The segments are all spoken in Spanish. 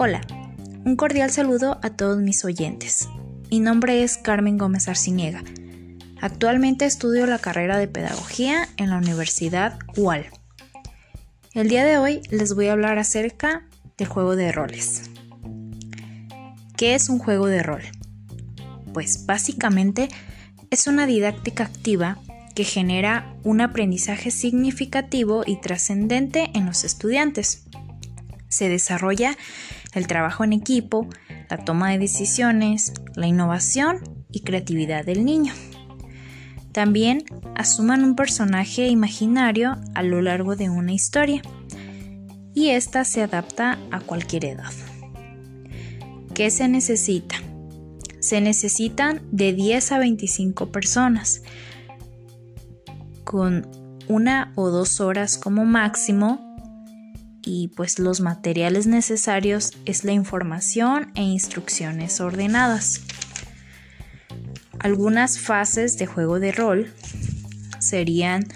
Hola, un cordial saludo a todos mis oyentes. Mi nombre es Carmen Gómez Arciniega. Actualmente estudio la carrera de Pedagogía en la Universidad UAL. El día de hoy les voy a hablar acerca del juego de roles. ¿Qué es un juego de rol? Pues básicamente es una didáctica activa que genera un aprendizaje significativo y trascendente en los estudiantes. Se desarrolla el trabajo en equipo, la toma de decisiones, la innovación y creatividad del niño. También asuman un personaje imaginario a lo largo de una historia y esta se adapta a cualquier edad. ¿Qué se necesita? Se necesitan de 10 a 25 personas con una o dos horas como máximo y pues los materiales necesarios es la información e instrucciones ordenadas. Algunas fases de juego de rol serían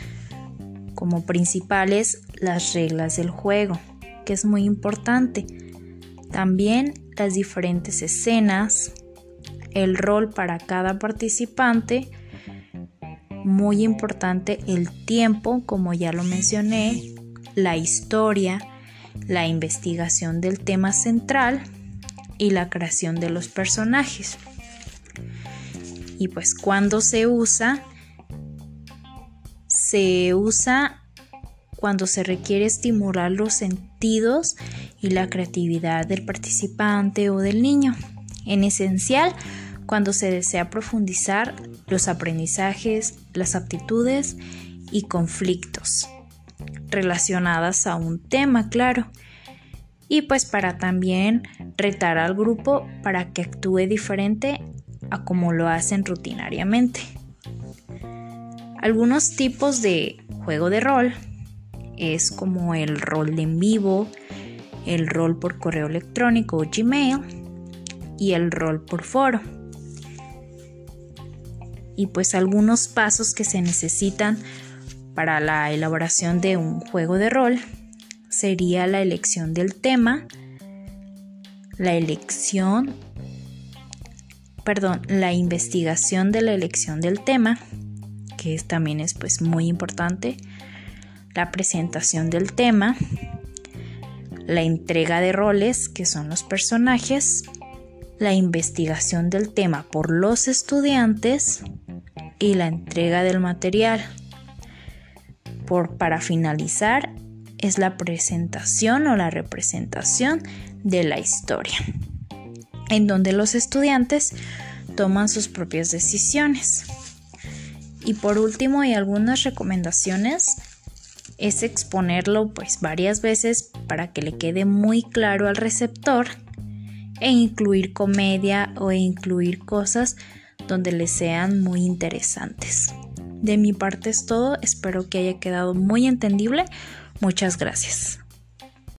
como principales las reglas del juego, que es muy importante. También las diferentes escenas, el rol para cada participante, muy importante el tiempo, como ya lo mencioné, la historia, la investigación del tema central y la creación de los personajes. Y pues cuando se usa, se usa cuando se requiere estimular los sentidos y la creatividad del participante o del niño. En esencial, cuando se desea profundizar los aprendizajes, las aptitudes y conflictos relacionadas a un tema, claro. Y pues para también retar al grupo para que actúe diferente a como lo hacen rutinariamente. Algunos tipos de juego de rol es como el rol de en vivo, el rol por correo electrónico o Gmail y el rol por foro. Y pues algunos pasos que se necesitan para la elaboración de un juego de rol sería la elección del tema, la elección, perdón, la investigación de la elección del tema, que también es pues muy importante, la presentación del tema, la entrega de roles, que son los personajes, la investigación del tema por los estudiantes y la entrega del material para finalizar es la presentación o la representación de la historia, en donde los estudiantes toman sus propias decisiones. Y por último, hay algunas recomendaciones es exponerlo pues varias veces para que le quede muy claro al receptor e incluir comedia o incluir cosas donde le sean muy interesantes. De mi parte es todo, espero que haya quedado muy entendible. Muchas gracias.